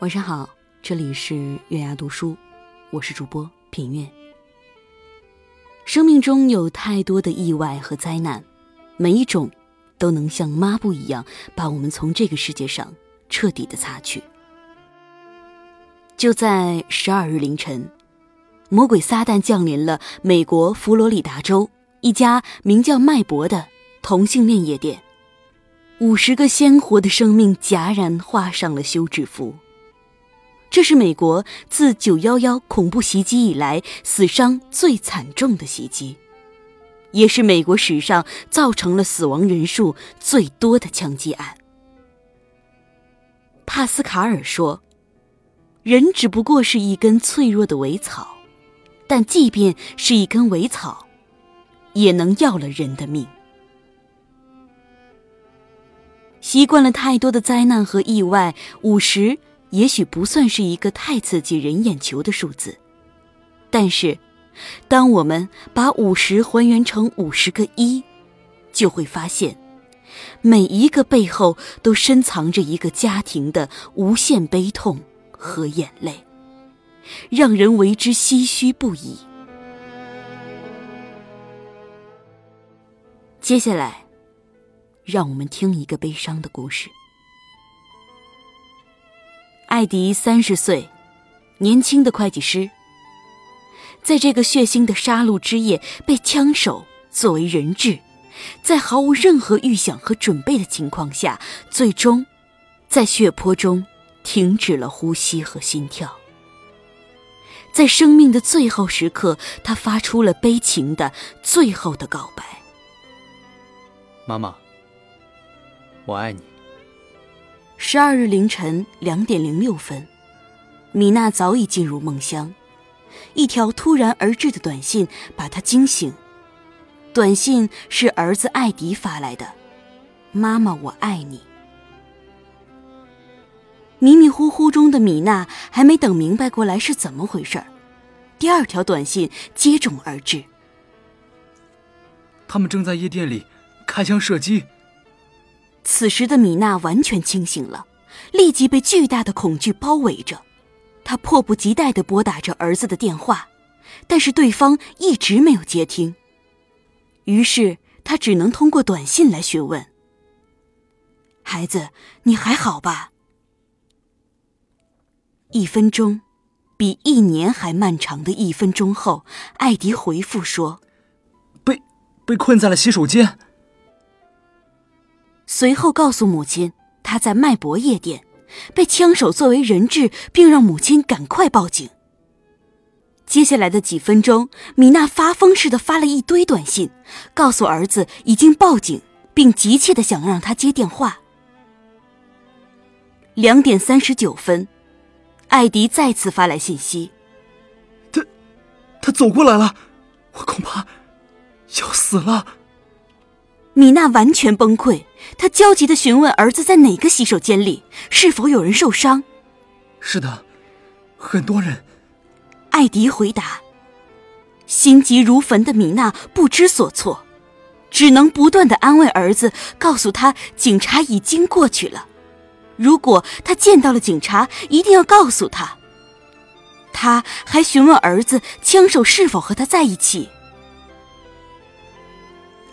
晚上好，这里是月牙读书，我是主播品月。生命中有太多的意外和灾难，每一种都能像抹布一样把我们从这个世界上彻底的擦去。就在十二日凌晨，魔鬼撒旦降临了美国佛罗里达州一家名叫麦博的同性恋夜店，五十个鲜活的生命戛然画上了休止符。这是美国自九幺幺恐怖袭击以来死伤最惨重的袭击，也是美国史上造成了死亡人数最多的枪击案。帕斯卡尔说：“人只不过是一根脆弱的苇草，但即便是一根苇草，也能要了人的命。”习惯了太多的灾难和意外，五十。也许不算是一个太刺激人眼球的数字，但是，当我们把五十还原成五十个一，就会发现，每一个背后都深藏着一个家庭的无限悲痛和眼泪，让人为之唏嘘不已。接下来，让我们听一个悲伤的故事。艾迪三十岁，年轻的会计师。在这个血腥的杀戮之夜，被枪手作为人质，在毫无任何预想和准备的情况下，最终在血泊中停止了呼吸和心跳。在生命的最后时刻，他发出了悲情的最后的告白：“妈妈，我爱你。”十二日凌晨两点零六分，米娜早已进入梦乡。一条突然而至的短信把她惊醒。短信是儿子艾迪发来的：“妈妈，我爱你。”迷迷糊糊中的米娜还没等明白过来是怎么回事第二条短信接踵而至：“他们正在夜店里开枪射击。”此时的米娜完全清醒了，立即被巨大的恐惧包围着。她迫不及待的拨打着儿子的电话，但是对方一直没有接听。于是她只能通过短信来询问：“孩子，你还好吧？”一分钟，比一年还漫长的一分钟后，艾迪回复说：“被被困在了洗手间。”随后告诉母亲，他在麦博夜店被枪手作为人质，并让母亲赶快报警。接下来的几分钟，米娜发疯似的发了一堆短信，告诉儿子已经报警，并急切的想让他接电话。两点三十九分，艾迪再次发来信息：“他，他走过来了，我恐怕要死了。”米娜完全崩溃，她焦急的询问儿子在哪个洗手间里，是否有人受伤。是的，很多人。艾迪回答。心急如焚的米娜不知所措，只能不断的安慰儿子，告诉他警察已经过去了，如果他见到了警察，一定要告诉他。他还询问儿子枪手是否和他在一起。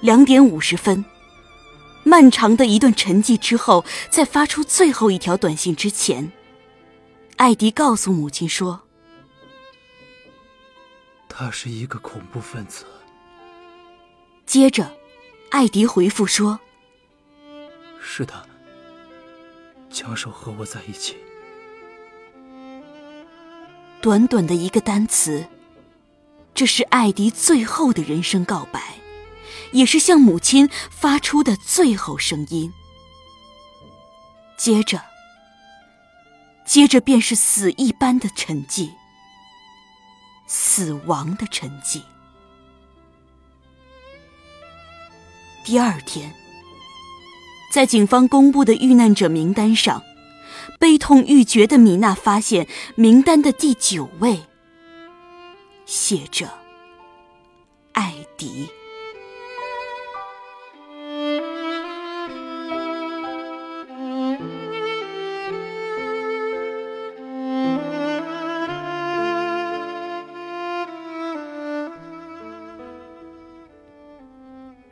两点五十分，漫长的一段沉寂之后，在发出最后一条短信之前，艾迪告诉母亲说：“他是一个恐怖分子。”接着，艾迪回复说：“是的，枪手和我在一起。”短短的一个单词，这是艾迪最后的人生告白。也是向母亲发出的最后声音。接着，接着便是死一般的沉寂，死亡的沉寂。第二天，在警方公布的遇难者名单上，悲痛欲绝的米娜发现名单的第九位写着“艾迪”。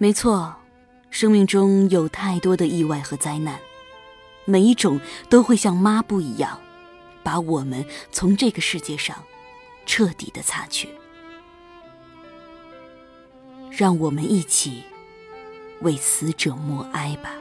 没错，生命中有太多的意外和灾难，每一种都会像抹布一样，把我们从这个世界上彻底的擦去。让我们一起为死者默哀吧。